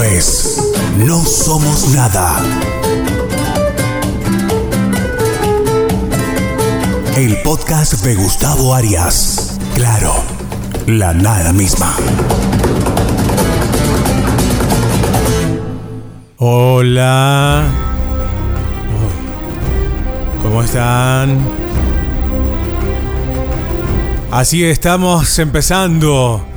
Es No Somos Nada. El podcast de Gustavo Arias. Claro, la nada misma. Hola. ¿Cómo están? Así estamos empezando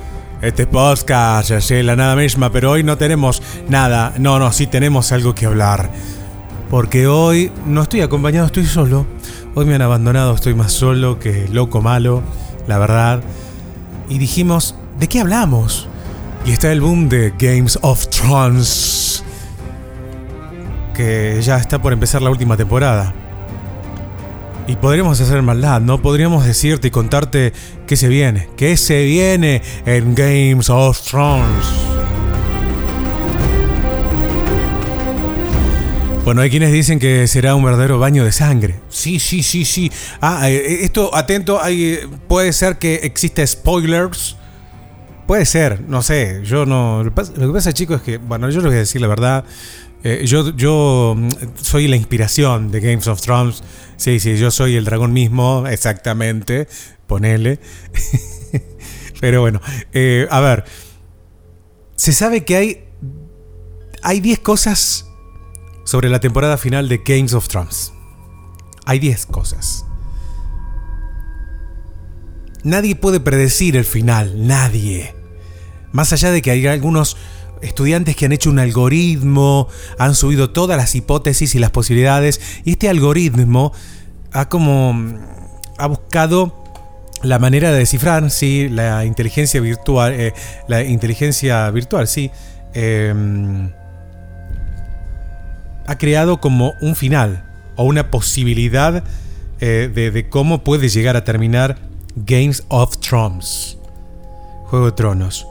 este podcast, sé, la nada misma, pero hoy no tenemos nada. No, no, sí tenemos algo que hablar. Porque hoy no estoy acompañado, estoy solo. Hoy me han abandonado, estoy más solo que loco malo, la verdad. Y dijimos, ¿de qué hablamos? Y está el boom de Games of Thrones que ya está por empezar la última temporada. Y podríamos hacer maldad, ¿no? Podríamos decirte y contarte qué se viene, qué se viene en Games of Thrones. Bueno, hay quienes dicen que será un verdadero baño de sangre. Sí, sí, sí, sí. Ah, eh, esto, atento, hay, puede ser que exista spoilers. Puede ser, no sé. Yo no. Lo que pasa, chicos, es que, bueno, yo les voy a decir la verdad. Eh, yo, yo mm, soy la inspiración de Games of Thrones. Sí, sí, yo soy el dragón mismo, exactamente. Ponele. Pero bueno, eh, a ver. Se sabe que hay. Hay 10 cosas sobre la temporada final de Games of Thrones. Hay 10 cosas. Nadie puede predecir el final, nadie. Más allá de que hay algunos estudiantes que han hecho un algoritmo, han subido todas las hipótesis y las posibilidades, y este algoritmo ha como ha buscado la manera de descifrar si la inteligencia virtual, eh, la inteligencia virtual, sí, em, ha creado como un final o una posibilidad eh, de, de cómo puede llegar a terminar Games of Thrones, Juego de Tronos.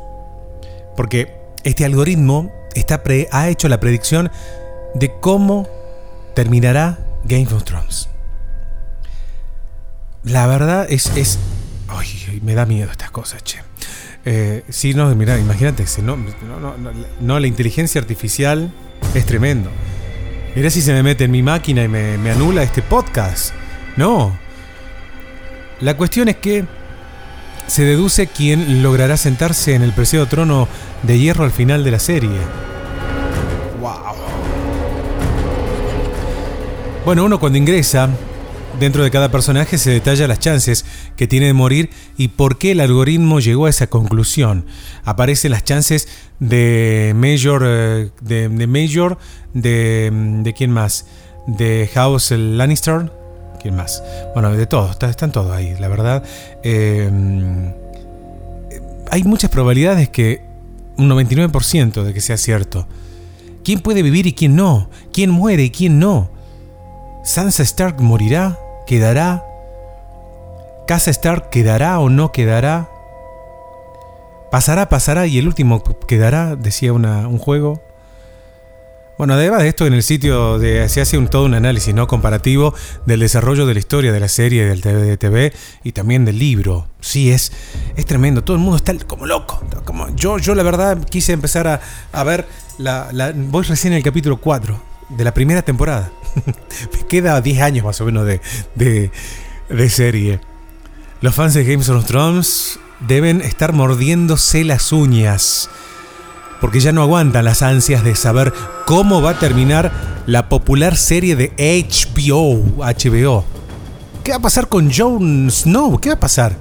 Porque este algoritmo ha hecho la predicción de cómo terminará Game of Thrones. La verdad es. es ay, me da miedo estas cosas, che. Eh, sí, no, mira, imagínate, no, no, no, la inteligencia artificial es tremendo. Mira si se me mete en mi máquina y me, me anula este podcast. No. La cuestión es que se deduce quién logrará sentarse en el preciado trono de hierro al final de la serie. ¡Wow! Bueno, uno cuando ingresa, dentro de cada personaje se detalla las chances que tiene de morir y por qué el algoritmo llegó a esa conclusión. Aparecen las chances de Major, eh, de, de Major, de, de quién más, de House Lannister, ¿Quién más? Bueno, de todos, están todos ahí, la verdad. Em, hay muchas probabilidades que un 99% de que sea cierto. ¿Quién puede vivir y quién no? ¿Quién muere y quién no? ¿Sansa Stark morirá? ¿Quedará? ¿Casa Stark quedará o no quedará? ¿Pasará, pasará y el último quedará? Decía un juego. Bueno, además de esto, en el sitio de, se hace un, todo un análisis ¿no? comparativo del desarrollo de la historia de la serie, del TV, de TV y también del libro. Sí, es, es tremendo. Todo el mundo está como loco. Como, yo, yo la verdad quise empezar a, a ver, la, voy recién en el capítulo 4 de la primera temporada. Me queda 10 años más o menos de, de, de serie. Los fans de Games of Thrones deben estar mordiéndose las uñas porque ya no aguantan las ansias de saber cómo va a terminar la popular serie de HBO. HBO. ¿Qué va a pasar con Jon Snow? ¿Qué va a pasar?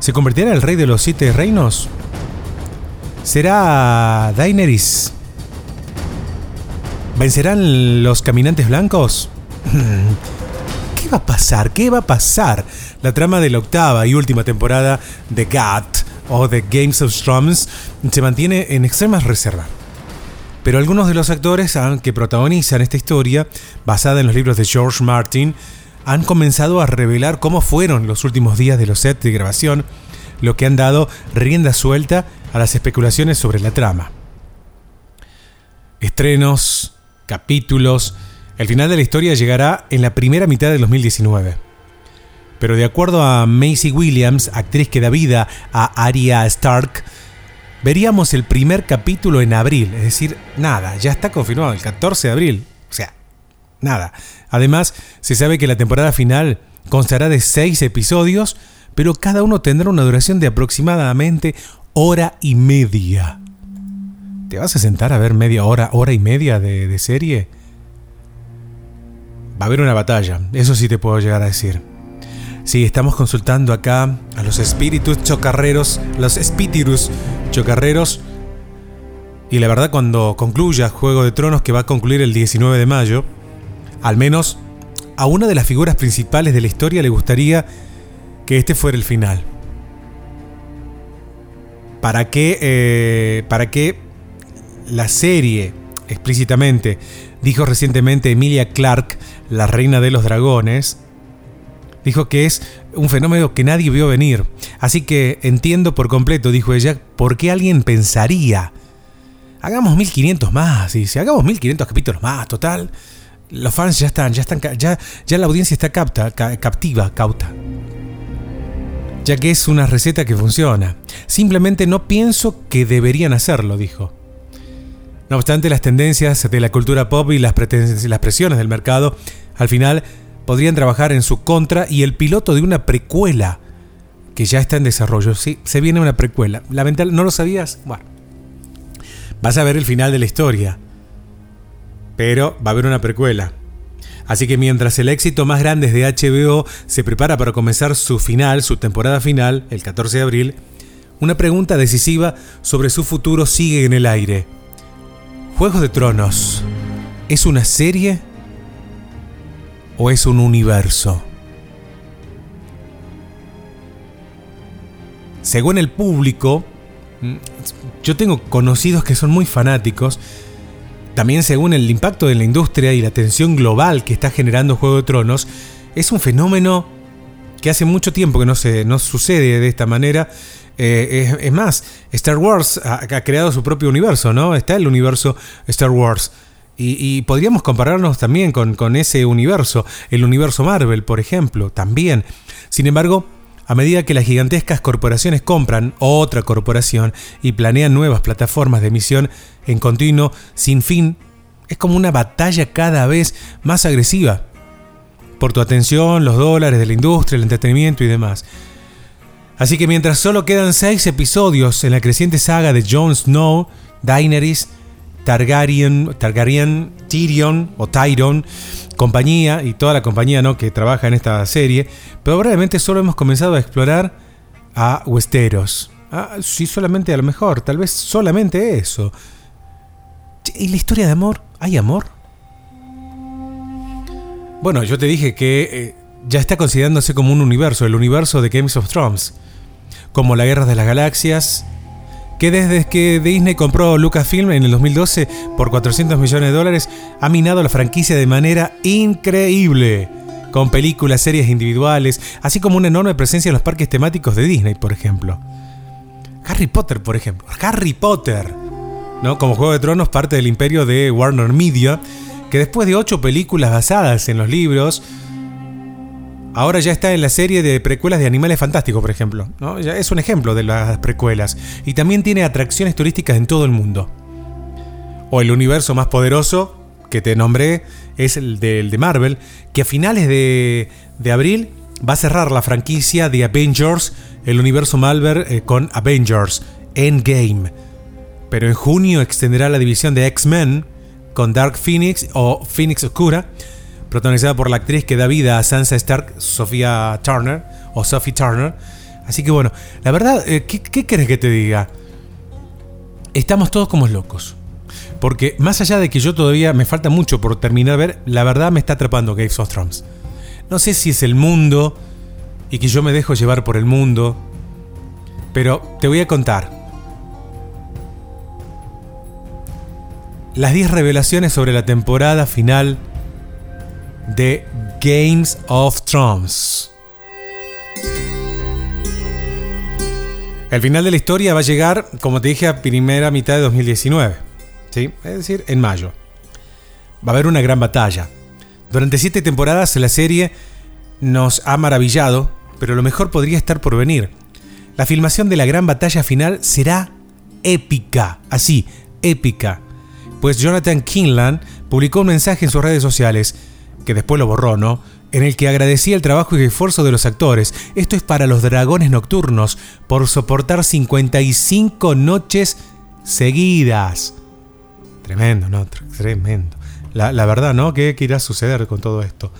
¿Se convertirá en el rey de los siete reinos? ¿Será Daenerys? ¿Vencerán los caminantes blancos? ¿Qué va a pasar? ¿Qué va a pasar? La trama de la octava y última temporada de GAT o The Games of Thrones se mantiene en extrema reserva. Pero algunos de los actores que protagonizan esta historia, basada en los libros de George Martin, han comenzado a revelar cómo fueron los últimos días de los sets de grabación, lo que han dado rienda suelta a las especulaciones sobre la trama. Estrenos, capítulos, el final de la historia llegará en la primera mitad de 2019. Pero de acuerdo a Macy Williams, actriz que da vida a Arya Stark, veríamos el primer capítulo en abril, es decir, nada, ya está confirmado, el 14 de abril, o sea, nada. Además, se sabe que la temporada final constará de seis episodios, pero cada uno tendrá una duración de aproximadamente hora y media. ¿Te vas a sentar a ver media hora, hora y media de serie? Va a haber una batalla, eso sí te puedo llegar a decir. Sí, estamos consultando acá a los espíritus chocarreros, los espíritus chocarreros. Y la verdad, cuando concluya Juego de Tronos, que va a concluir el 19 de mayo, al menos a una de las figuras principales de la historia le gustaría que este fuera el final. Para que, eh, para la serie explícitamente, dijo recientemente Emilia Clark, la reina de los dragones, Dijo que es un fenómeno que nadie vio venir. Así que entiendo por completo, dijo ella, por qué alguien pensaría. Hagamos 1500 más, y si hagamos 1500 capítulos más, total. Los fans ya están, ya están, ya, ya la audiencia está capta, captiva, cauta. Ya que es una receta que funciona. Simplemente no pienso que deberían hacerlo, dijo. No obstante, las tendencias de la cultura pop y las, las presiones del mercado, al final podrían trabajar en su contra y el piloto de una precuela que ya está en desarrollo. Sí, se viene una precuela. Lamentable, ¿no lo sabías? Bueno, vas a ver el final de la historia, pero va a haber una precuela. Así que mientras el éxito más grande de HBO se prepara para comenzar su final, su temporada final, el 14 de abril, una pregunta decisiva sobre su futuro sigue en el aire. Juegos de Tronos, ¿es una serie o es un universo? Según el público, mm, yo tengo conocidos que son muy fanáticos, también según el impacto de la industria y la tensión global que está generando Juego de Tronos, es un fenómeno que hace mucho tiempo que no, se, no sucede de esta manera. Eh, es, más, Star Wars ha, ha, creado su propio universo, ¿no? Está el universo Star Wars. Y, podríamos compararnos también con, ese universo, el universo Marvel, por ejemplo, también. Sin embargo, a medida que las gigantescas corporaciones compran otra corporación y planean nuevas plataformas de emisión en continuo, sin fin, es como una batalla cada vez más agresiva. Por tu atención, los dólares de la industria, el entretenimiento y demás. Así que mientras solo quedan seis episodios en la creciente saga de Jon Snow, Daenerys Targaryen, Targaryen, Tyrion o Tyron, compañía y toda la compañía ¿no? que trabaja en esta serie, pero probablemente solo hemos comenzado a explorar a Westeros. Ah, sí, solamente a lo mejor, tal vez solamente eso. ¿Y la historia de amor? ¿Hay amor? Bueno, yo te dije que eh, ya está considerándose como un universo, el universo de Games of Thrones, como la Guerra de las Galaxias, que desde que Disney compró Lucasfilm en el 2012 por 400 millones de dólares, ha minado la franquicia de manera increíble, con películas, series individuales, así como una enorme presencia en los parques temáticos de Disney, por ejemplo. Harry Potter, por ejemplo. Harry Potter, ¿no? Como Juego de Tronos, parte del imperio de Warner Media, que después de ocho películas basadas en los libros, Ahora ya está en la serie de precuelas de Animales Fantásticos, por ejemplo. es un ejemplo de las precuelas. Y también tiene atracciones turísticas en todo el mundo. O el universo más poderoso que te nombré es el de, de Marvel, que a finales de, de, abril va a cerrar la franquicia de Avengers, el universo Marvel eh, con Avengers Endgame. Pero en junio extenderá la división de X-Men con Dark Phoenix o Phoenix Oscura protagonizada por la actriz que da vida a Sansa Stark, Sofía Turner, o Sophie Turner. Así que bueno, la verdad, eh, ¿qué, ¿qué querés que te diga? Estamos todos como locos. Porque más allá de que yo todavía me falta mucho por terminar de ver, la verdad me está atrapando Game of Thrones. No sé si es el mundo y que yo me dejo llevar por el mundo, pero te voy a contar. Las 10 revelaciones sobre la temporada final de Games of Thrones. El final de la historia va a llegar, como te dije, a primera mitad de 2019. ¿sí? Es decir, en mayo. Va a haber una gran batalla. Durante siete temporadas la serie nos ha maravillado, pero lo mejor podría estar por venir. La filmación de la gran batalla final será épica, así, épica. Pues Jonathan Kinlan publicó un mensaje en sus redes sociales, que después lo borró, ¿no? En el que agradecía el trabajo y el esfuerzo de los actores. Esto es para los dragones nocturnos, por soportar 55 noches seguidas. Tremendo, ¿no? Tremendo. La, verdad, ¿no? ¿Qué, ¿Qué irá a suceder con todo esto?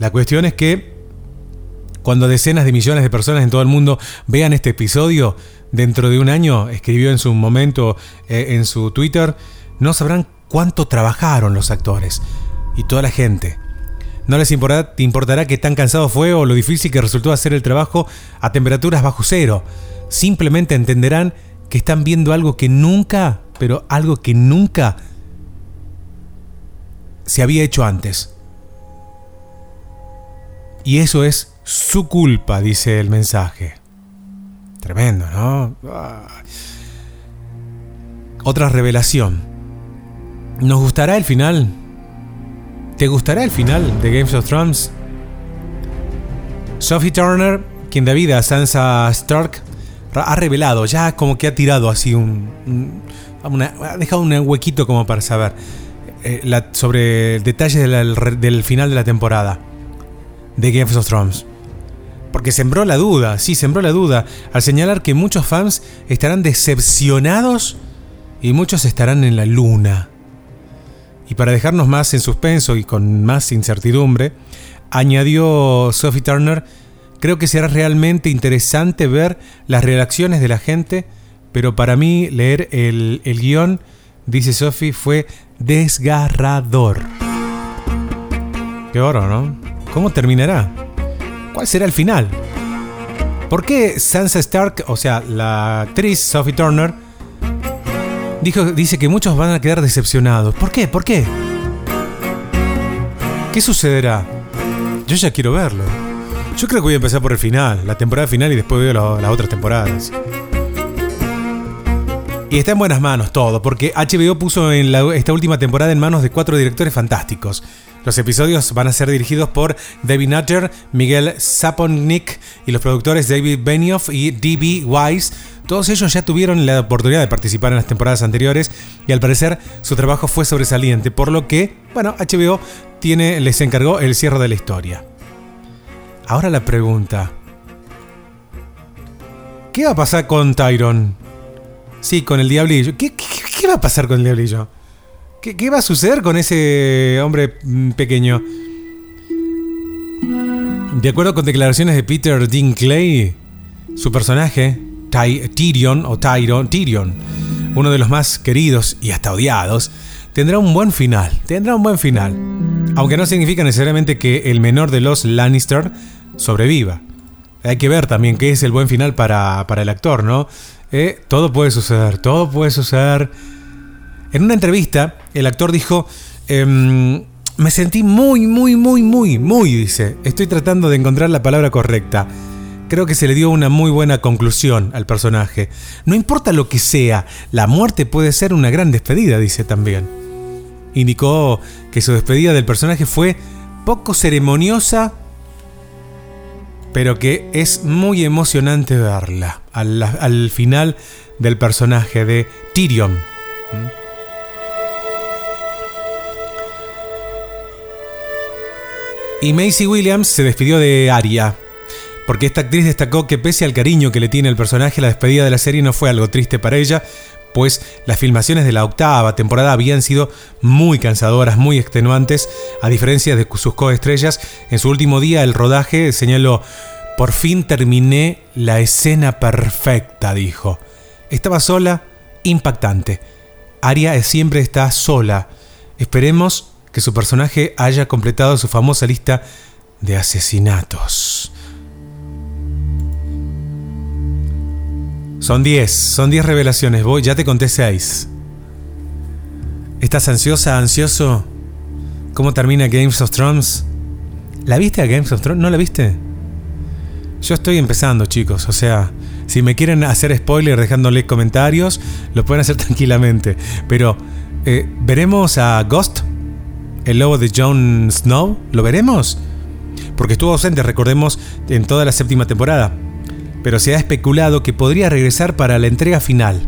La cuestión es que cuando decenas de millones de personas en todo el mundo vean este episodio, dentro de un año, escribió en su momento eh, en su Twitter, no sabrán cuánto trabajaron los actores y toda la gente. No les importará, qué tan cansado fue o lo difícil que resultó hacer el trabajo a temperaturas bajo cero. Simplemente entenderán que están viendo algo que nunca, pero algo que nunca se había hecho antes. Y eso es su culpa, dice el mensaje. Tremendo, ¿no? Otra revelación. ¿Nos gustará el final? ¿Te gustará el final de Games of Thrones? Sophie Turner, quien da vida a Sansa Stark, ha revelado, ya como que ha tirado así un. ha dejado un huequito como para saber eh, sobre detalles del final de la temporada de Games of Thrones. Porque sembró la duda, sí, sembró la duda, al señalar que muchos fans estarán decepcionados y muchos estarán en la luna. Y para dejarnos más en suspenso y con más incertidumbre, añadió Sophie Turner, creo que será realmente interesante ver las reacciones de la gente, pero para mí leer el, el guion, dice Sophie, fue desgarrador. Qué oro, ¿no? ¿Cómo terminará? ¿Cuál será el final? ¿Por qué Sansa Stark, o sea, la actriz Sophie Turner, dijo, dice que muchos van a quedar decepcionados? ¿Por qué? ¿Por qué? ¿Qué sucederá? Yo ya quiero verlo. Yo creo que voy a empezar por el final, la temporada final y después veo las otras temporadas. Y está en buenas manos todo, porque HBO puso en esta última temporada en manos de cuatro directores fantásticos. Los episodios van a ser dirigidos por David Nutter, Miguel Saponik y los productores David Benioff y D.B. Wise. Todos ellos ya tuvieron la oportunidad de participar en las temporadas anteriores y al parecer su trabajo fue sobresaliente, por lo que, bueno, HBO tiene, les encargó el cierre de la historia. Ahora la pregunta. ¿Qué va a pasar con Tyron? Sí, con el diablillo. ¿Qué, va a pasar con el diablillo? ¿Qué, va a suceder con ese hombre pequeño? De acuerdo con declaraciones de Peter Dinkley, su personaje, Tyrion o Tyron, Tyrion, uno de los más queridos y hasta odiados, tendrá un buen final. Tendrá un buen final. Aunque no significa necesariamente que el menor de los Lannister sobreviva. Hay que ver también qué es el buen final para, el actor, ¿no? Eh, todo puede suceder, todo puede suceder. En una entrevista, el actor dijo, em, me sentí muy, muy, muy, muy, muy, dice, estoy tratando de encontrar la palabra correcta. Creo que se le dio una muy buena conclusión al personaje. No importa lo que sea, la muerte puede ser una gran despedida, dice también. Indicó que su despedida del personaje fue poco ceremoniosa, pero que es muy emocionante verla al, al final del personaje de Tyrion. Y Macy Williams se despidió de Aria, porque esta actriz destacó que pese al cariño que le tiene el personaje, la despedida de la serie no fue algo triste para ella, pues las filmaciones de la octava temporada habían sido muy cansadoras, muy extenuantes, a diferencia de sus coestrellas. En su último día, el rodaje señaló, por fin terminé la escena perfecta, dijo. Estaba sola, impactante. Aria siempre está sola. Esperemos que su personaje haya completado su famosa lista de asesinatos. Son 10, son 10 revelaciones, voy, ya te conté 6. ¿Estás ansiosa, ansioso? ¿Cómo termina Games of Thrones? ¿La viste a Games of Thrones? ¿No la viste? Yo estoy empezando, chicos, o sea, si me quieren hacer spoiler dejándole comentarios, lo pueden hacer tranquilamente. Pero, eh, ¿veremos a Ghost? el lobo de Jon Snow? ¿Lo veremos? Porque estuvo ausente, recordemos, en toda la séptima temporada. Pero se ha especulado que podría regresar para la entrega final.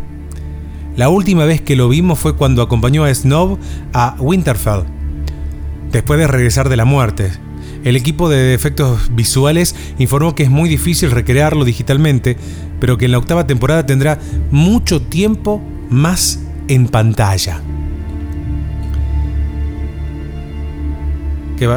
La última vez que lo vimos fue cuando acompañó a Snow a Winterfell, después de regresar de la muerte. El equipo de efectos visuales informó que es muy difícil recrearlo digitalmente, pero que en la octava temporada tendrá mucho tiempo más en pantalla.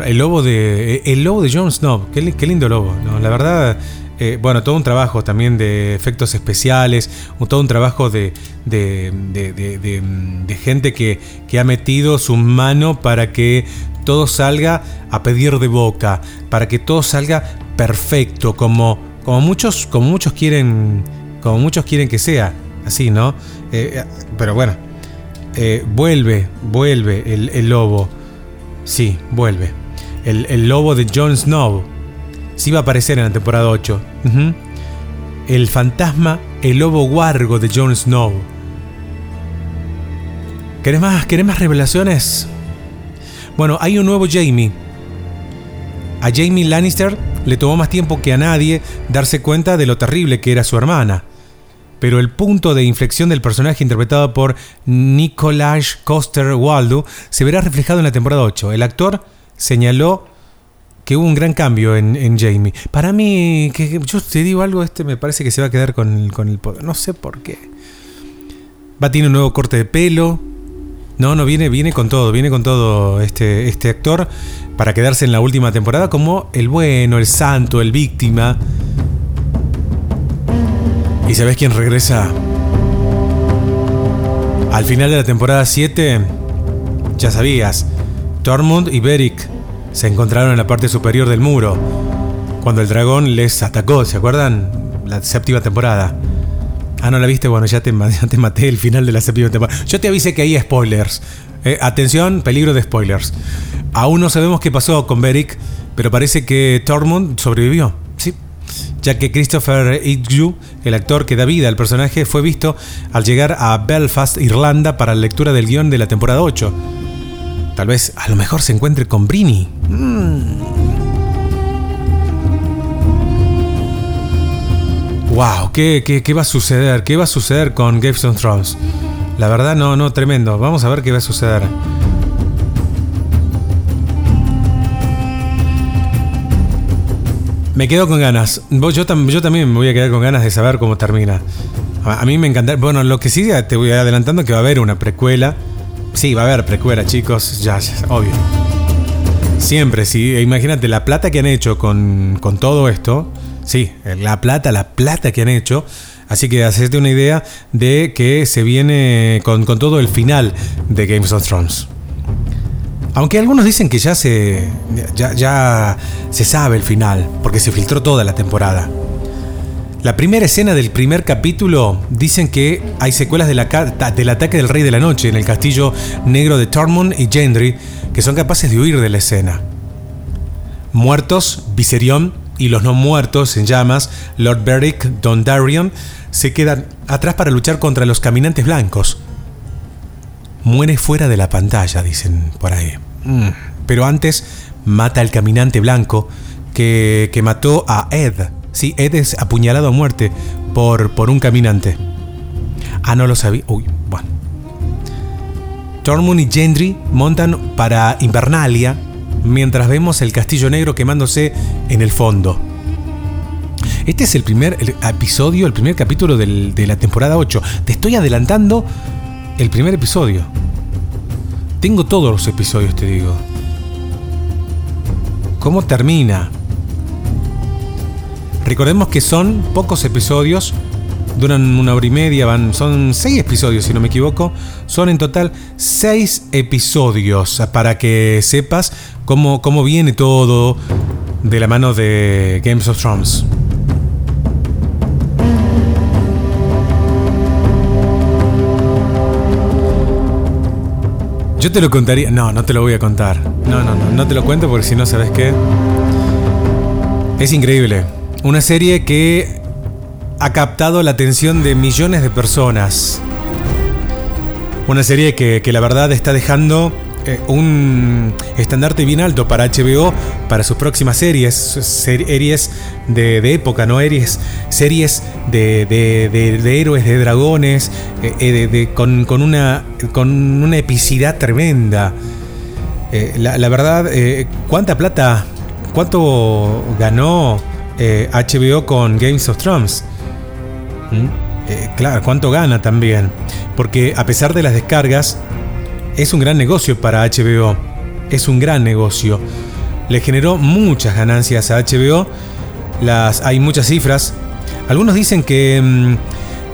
El lobo de. De Jon Snow. Qué, lindo lobo. La verdad. Eh, bueno, todo un trabajo también de efectos especiales, todo un trabajo de, de, de, gente que, que, ha metido su mano para que todo salga a pedir de boca, para que todo salga perfecto, como, como, muchos, como muchos quieren, como muchos quieren que sea, así, ¿no? Eh, pero bueno, eh, vuelve, vuelve el, el lobo. Sí, vuelve. El, lobo de Jon Snow. Sí va a aparecer en la temporada 8. El fantasma, el lobo guargo de Jon Snow. ¿Querés más, ¿Querés más revelaciones? Bueno, hay un nuevo Jamie. A Jamie Lannister le tomó más tiempo que a nadie darse cuenta de lo terrible que era su hermana pero el punto de inflexión del personaje interpretado por Nicolás Coster Waldo se verá reflejado en la temporada 8. El actor señaló que hubo un gran cambio en, Jamie. Para mí, que yo te digo algo, este me parece que se va a quedar con, el poder. No sé por qué. Va a tener un nuevo corte de pelo. No, no, viene, viene con todo, viene con todo este, este actor para quedarse en la última temporada como el bueno, el santo, el víctima ¿Y sabes quién regresa? Al final de la temporada 7, ya sabías, Tormund y Beric se encontraron en la parte superior del muro, cuando el dragón les atacó, ¿se acuerdan? La séptima temporada. Ah, no la viste, bueno, ya te, maté el final de la séptima temporada. Yo te avisé que hay spoilers. Eh, atención, peligro de spoilers. Aún no sabemos qué pasó con Beric, pero parece que Tormund sobrevivió ya que Christopher Igju, el actor que da vida al personaje, fue visto al llegar a Belfast, Irlanda, para la lectura del guion de la temporada 8. Tal vez a lo mejor se encuentre con Brini. Wow, ¿qué, ¿qué, va a suceder? ¿Qué va a suceder con Game of Thrones? La verdad, no, no, tremendo. Vamos a ver qué va a suceder. Me quedo con ganas. Yo, yo también me voy a quedar con ganas de saber cómo termina. A, mí me encanta. Bueno, lo que sí te voy adelantando que va a haber una precuela. Sí, va a haber precuela, chicos. Ya, ya obvio. Siempre, sí. Imagínate la plata que han hecho con, con todo esto. Sí, la plata, la plata que han hecho. Así que hacerte una idea de que se viene con, con todo el final de Games of Thrones. Aunque algunos dicen que ya se, ya, se sabe el final, porque se filtró toda la temporada. La primera escena del primer capítulo dicen que hay secuelas del ataque del Rey de la Noche en el castillo negro de Tormund y Gendry que son capaces de huir de la escena. Muertos, Viserion y los no muertos en llamas, Lord Beric, Dondarrion, se quedan atrás para luchar contra los caminantes blancos. Muere fuera de la pantalla, dicen por ahí. Mm. Pero antes mata al caminante blanco que, mató a Ed. Sí, Ed es apuñalado a muerte por, por un caminante. Ah, no lo sabía. Uy, bueno. Tormund y Gendry montan para Invernalia mientras vemos el castillo negro quemándose en el fondo. Este es el primer episodio, el primer capítulo de la temporada 8. Te estoy adelantando el primer episodio. Tengo todos los episodios, te digo. ¿Cómo termina? Recordemos que son pocos episodios, duran una hora y media, van, son seis episodios si no me equivoco. Son en total seis episodios para que sepas cómo, cómo viene todo de la mano de Games of Thrones. Yo te lo contaría. No, no te lo voy a contar. No, no, no, no te lo cuento porque si no, ¿sabes qué? Es increíble. Una serie que ha captado la atención de millones de personas. Una serie que, la verdad está dejando eh, un estandarte bien alto para HBO, para sus próximas series, series de, época, ¿no? Series, series de, héroes, de dragones, eh, con, una, con una epicidad tremenda. La, verdad, ¿cuánta plata, cuánto ganó HBO con Games of Thrones? ¿Mm? claro, ¿cuánto gana también? Porque a pesar de las descargas, es un gran negocio para HBO. Es un gran negocio. Le generó muchas ganancias a HBO. Las, hay muchas cifras. Algunos dicen que, mm,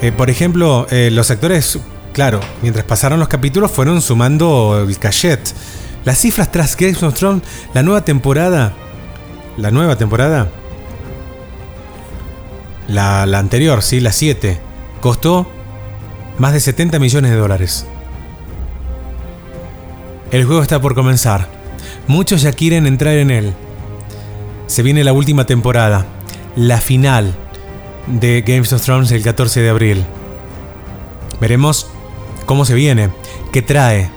eh, por ejemplo, eh, los actores, claro, mientras pasaron los capítulos fueron sumando el cachet. Las cifras tras Game of Thrones, la nueva temporada, la nueva temporada, la, anterior, sí, la 7, costó más de 70 millones de dólares. El juego está por comenzar. Muchos ya quieren entrar en él. Se viene la última temporada, la final de Games of Thrones el 14 de abril. Veremos cómo se viene, qué trae.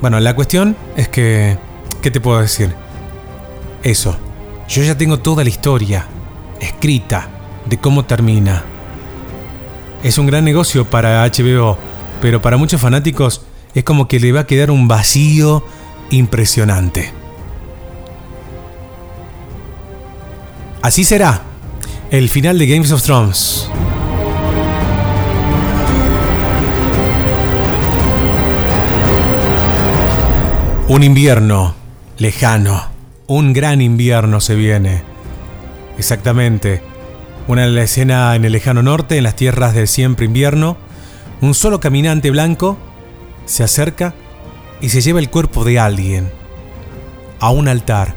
Bueno, la cuestión es que... ¿Qué te puedo decir? Eso. Yo ya tengo toda la historia escrita de cómo termina. Es un gran negocio para HBO, pero para muchos fanáticos es como que le va a quedar un vacío impresionante. Así será el final de Games of Thrones. Un invierno lejano, un gran invierno se viene. Exactamente. Una escena en el lejano norte, en las tierras del siempre invierno. Un solo caminante blanco se acerca y se lleva el cuerpo de alguien a un altar.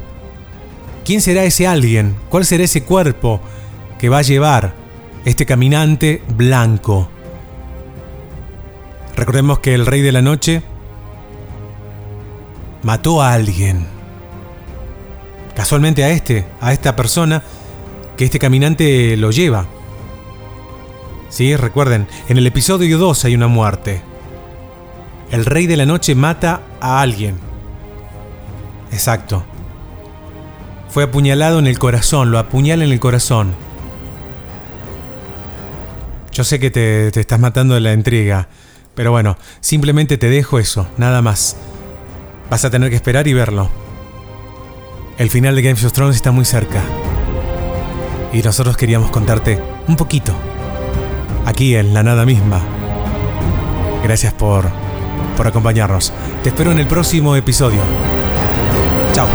¿Quién será ese alguien? ¿Cuál será ese cuerpo que va a llevar este caminante blanco? Recordemos que el rey de la noche mató a alguien. Casualmente a este, a esta persona que este caminante lo lleva. Sí, recuerden, en el episodio 2 hay una muerte el rey de la noche mata a alguien. Exacto. Fue apuñalado en el corazón, lo apuñala en el corazón. Yo sé que te, estás matando de la intriga, pero bueno, simplemente te dejo eso, nada más. Vas a tener que esperar y verlo. El final de Games of Thrones está muy cerca. Y nosotros queríamos contarte un poquito. Aquí en la nada misma. Gracias por por acompañarnos. Te espero en el próximo episodio. Chao.